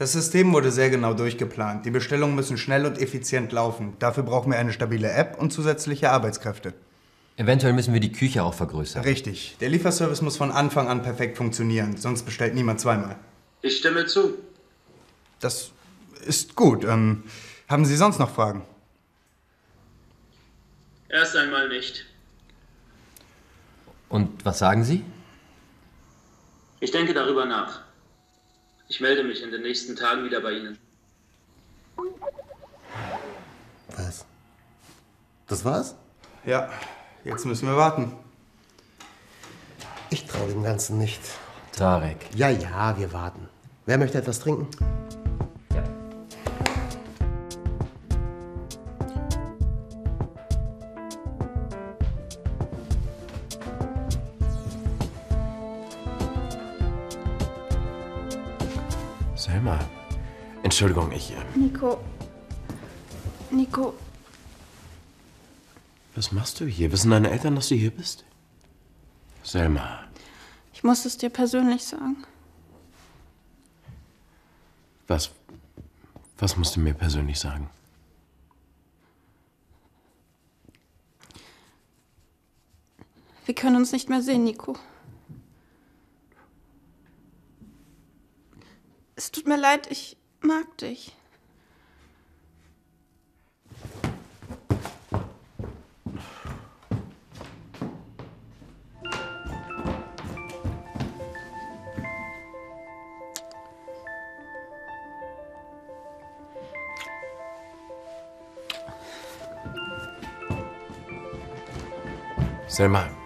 Das System wurde sehr genau durchgeplant. Die Bestellungen müssen schnell und effizient laufen. Dafür brauchen wir eine stabile App und zusätzliche Arbeitskräfte. Eventuell müssen wir die Küche auch vergrößern. Richtig. Der Lieferservice muss von Anfang an perfekt funktionieren, sonst bestellt niemand zweimal. Ich stimme zu. Das ist gut. Ähm, haben Sie sonst noch Fragen? Erst einmal nicht. Und was sagen Sie? Ich denke darüber nach. Ich melde mich in den nächsten Tagen wieder bei Ihnen. Was? Das war's? Ja, jetzt müssen wir warten. Ich traue dem Ganzen nicht. Tarek. Ja, ja, wir warten. Wer möchte etwas trinken? Selma. Entschuldigung, ich. äh, Nico. Nico, Was machst du hier? Wissen deine Eltern, dass du hier bist? Selma. ich muss es dir persönlich sagen. Was. Was musst du mir persönlich sagen? Wir können uns nicht mehr sehen, Nico. Es tut mir leid, ich mag dich. Selma.